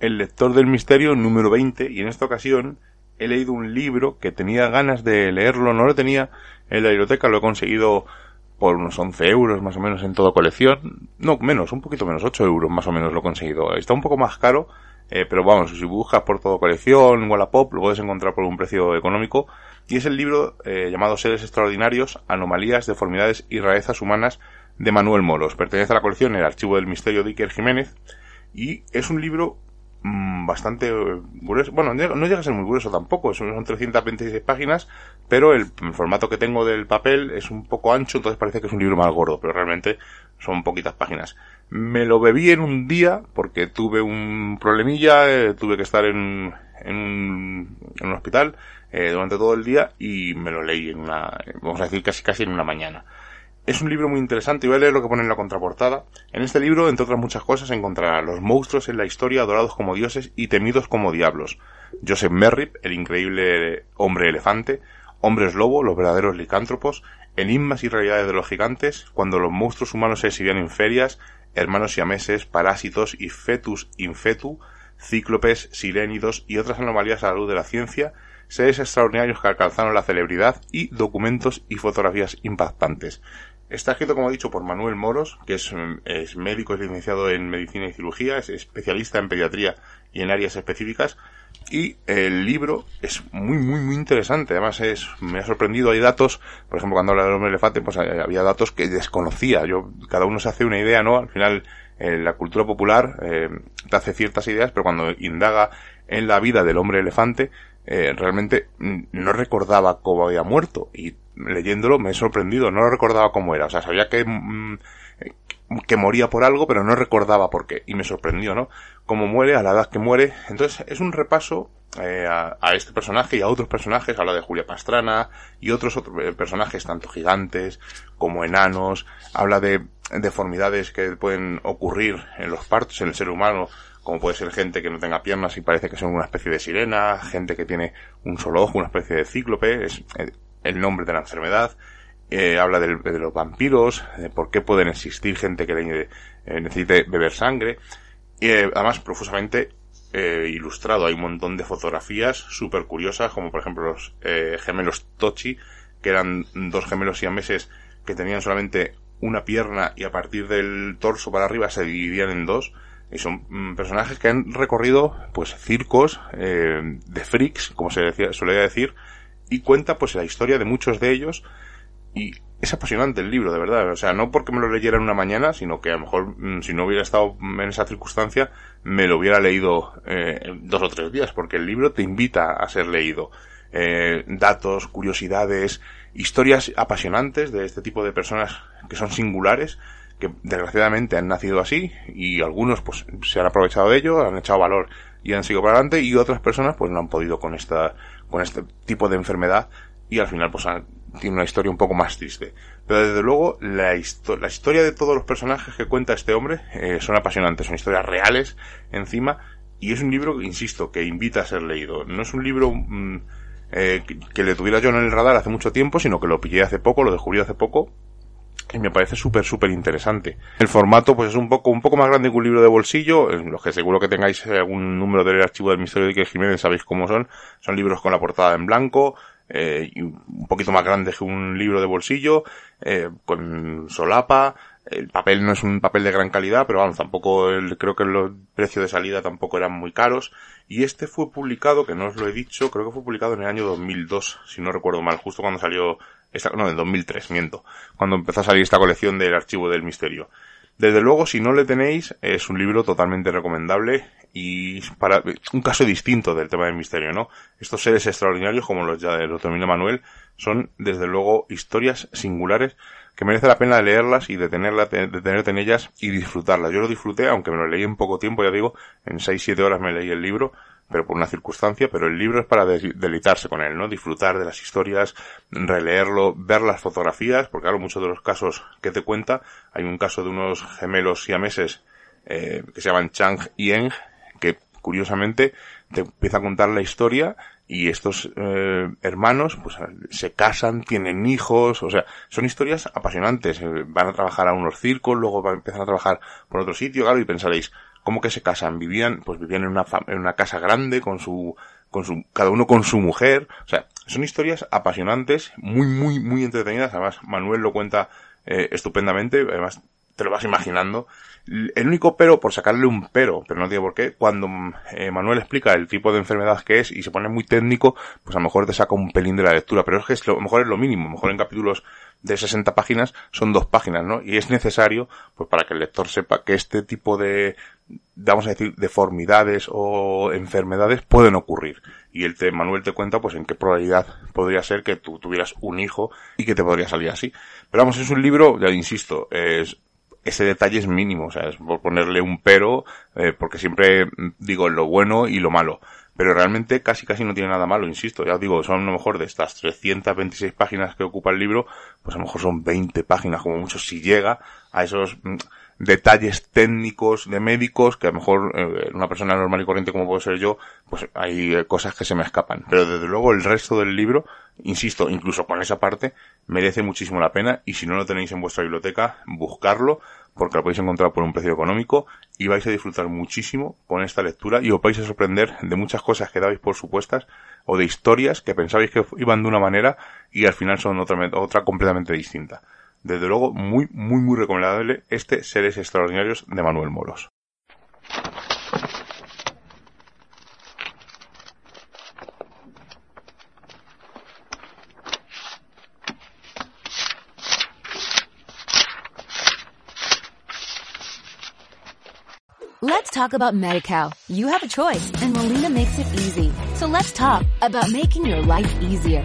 El lector del misterio número 20 y en esta ocasión he leído un libro que tenía ganas de leerlo, no lo tenía en la biblioteca, lo he conseguido por unos 11 euros más o menos en toda colección. No, menos, un poquito menos, 8 euros más o menos lo he conseguido. Está un poco más caro, eh, pero vamos, si buscas por toda colección, Wallapop, lo puedes encontrar por un precio económico. Y es el libro eh, llamado Seres Extraordinarios, Anomalías, Deformidades y Rarezas Humanas de Manuel Moros. Pertenece a la colección El Archivo del Misterio de Iker Jiménez. Y es un libro Mm, bastante grueso. Bueno, no llega a ser muy grueso tampoco, son 326 páginas, pero el, formato que tengo del papel es un poco ancho, entonces parece que es un libro más gordo, pero realmente son poquitas páginas. Me lo bebí en un día porque tuve un problemilla, eh, tuve que estar en, en, un, en un hospital eh, durante todo el día y me lo leí en una, vamos a decir casi casi en una mañana. Es un libro muy interesante y voy a leer lo que pone en la contraportada. En este libro, entre otras muchas cosas, encontrará los monstruos en la historia adorados como dioses y temidos como diablos. Joseph Merrip, el increíble hombre elefante, hombres lobo, los verdaderos licántropos, enigmas y realidades de los gigantes, cuando los monstruos humanos se exhibían en ferias, hermanos siameses, parásitos y fetus infetu, cíclopes, sirénidos y otras anomalías a la luz de la ciencia, seres extraordinarios que alcanzaron la celebridad y documentos y fotografías impactantes. Está escrito, como he dicho, por Manuel Moros, que es, médico, es licenciado en medicina y cirugía, es especialista en pediatría y en áreas específicas. Y el libro es muy, muy, muy interesante. Además, es, me ha sorprendido. Hay datos, por ejemplo, cuando habla del hombre elefante, pues había datos que desconocía. Yo, cada uno se hace una idea, ¿no? Al final, eh, la cultura popular eh, te hace ciertas ideas, pero cuando indaga en la vida del hombre elefante, eh, realmente no recordaba cómo había muerto. Y leyéndolo me he sorprendido, no lo recordaba cómo era, o sea, sabía que, mm, que moría por algo, pero no recordaba por qué, y me sorprendió, ¿no? Cómo muere, a la edad que muere, entonces es un repaso eh, a, este personaje y a otros personajes, habla de Julia Pastrana y otros, otros eh, personajes, tanto gigantes como enanos, habla de deformidades que pueden ocurrir en los partos, en el ser humano, como puede ser gente que no tenga piernas y parece que son una especie de sirena, gente que tiene un solo ojo, una especie de cíclope, es, eh, el nombre de la enfermedad, eh, habla de, los vampiros, de por qué pueden existir gente que eh, necesite beber sangre, y eh, además profusamente ilustrado. Hay un montón de fotografías súper curiosas, como por ejemplo los gemelos Tochi, que eran dos gemelos siameses que tenían solamente una pierna y a partir del torso para arriba se dividían en dos. Y son mm, personajes que han recorrido, pues, circos de freaks, como se decía, solía decir, y cuenta pues la historia de muchos de ellos y es apasionante el libro, de verdad. O sea, no porque me lo leyera en una mañana, sino que a lo mejor mm, si no hubiera estado en esa circunstancia, me lo hubiera leído eh, dos o tres días, porque el libro te invita a ser leído. Eh, datos, curiosidades, historias apasionantes de este tipo de personas que son singulares, que desgraciadamente han nacido así, y algunos pues se han aprovechado de ello, han echado valor y han seguido para adelante, y otras personas pues no han podido con esta con este tipo de enfermedad y al final pues tiene una historia un poco más triste. Pero desde luego la, la historia de todos los personajes que cuenta este hombre eh, son apasionantes, son historias reales encima y es un libro, insisto, que invita a ser leído. No es un libro mm, eh, que, le tuviera yo en el radar hace mucho tiempo, sino que lo pillé hace poco, lo descubrí hace poco y me parece súper, súper interesante. El formato, pues es un poco, un poco más grande que un libro de bolsillo, en los que seguro que tengáis algún número del archivo del Misterio de que Jiménez, sabéis cómo son. Son libros con la portada en blanco, eh, y un poquito más grande que un libro de bolsillo, eh, con solapa, el papel no es un papel de gran calidad, pero vamos, tampoco el, creo que los precios de salida tampoco eran muy caros. Y este fue publicado, que no os lo he dicho, creo que fue publicado en el año 2002, si no recuerdo mal, justo cuando salió no, en 2003, miento, cuando empezó a salir esta colección del Archivo del Misterio. Desde luego, si no le tenéis, es un libro totalmente recomendable y para un caso distinto del tema del misterio, ¿no? Estos seres extraordinarios, como los ya del doctor Manuel, son desde luego historias singulares que merece la pena leerlas y detenerla, detenerte en ellas y disfrutarlas. Yo lo disfruté, aunque me lo leí en poco tiempo, ya digo, en 6-7 horas me leí el libro, pero por una circunstancia, pero el libro es para deleitarse con él, ¿no? Disfrutar de las historias, releerlo, ver las fotografías, porque claro, muchos de los casos que te cuenta, hay un caso de unos gemelos siameses eh, que se llaman Chang y Eng, que curiosamente te empieza a contar la historia y estos eh, hermanos pues se casan, tienen hijos, o sea, son historias apasionantes. Eh, van a trabajar a unos circos, luego van a empezar a trabajar por otro sitio, claro, y pensaréis, ¿cómo que se casan? Vivían, pues vivían en una, en una casa grande con su, con su, cada uno con su mujer, o sea, son historias apasionantes, muy, muy, muy entretenidas, además Manuel lo cuenta eh, estupendamente, además te lo vas imaginando. El único pero, por sacarle un pero, pero no tiene por qué, cuando eh, Manuel explica el tipo de enfermedad que es y se pone muy técnico, pues a lo mejor te saca un pelín de la lectura, pero es que es lo, mejor es lo mínimo, a lo mejor en capítulos de 60 páginas son dos páginas, ¿no? Y es necesario, pues para que el lector sepa que este tipo de, vamos a decir, deformidades o enfermedades pueden ocurrir. Y el te, Manuel te cuenta, pues en qué probabilidad podría ser que tú tuvieras un hijo y que te podría salir así. Pero vamos, es un libro, ya insisto, es ese detalle es mínimo, o sea, es por ponerle un pero, eh, porque siempre digo lo bueno y lo malo. Pero realmente casi casi no tiene nada malo, insisto. Ya os digo, son a lo mejor de estas 326 páginas que ocupa el libro, pues a lo mejor son 20 páginas como mucho si llega a esos mm, detalles técnicos de médicos que a lo mejor eh, una persona normal y corriente como puedo ser yo, pues hay eh, cosas que se me escapan. Pero desde luego el resto del libro, insisto, incluso con esa parte, merece muchísimo la pena y si no lo tenéis en vuestra biblioteca, buscarlo porque lo podéis encontrar por un precio económico y vais a disfrutar muchísimo con esta lectura y os vais a sorprender de muchas cosas que dabais por supuestas o de historias que pensabais que iban de una manera y al final son otra, otra completamente distinta. Desde luego, muy, muy, muy recomendable este Seres Extraordinarios de Manuel Moros. Let's talk about MediCal. You have a choice and Molina makes it easy. So let's talk about making your life easier,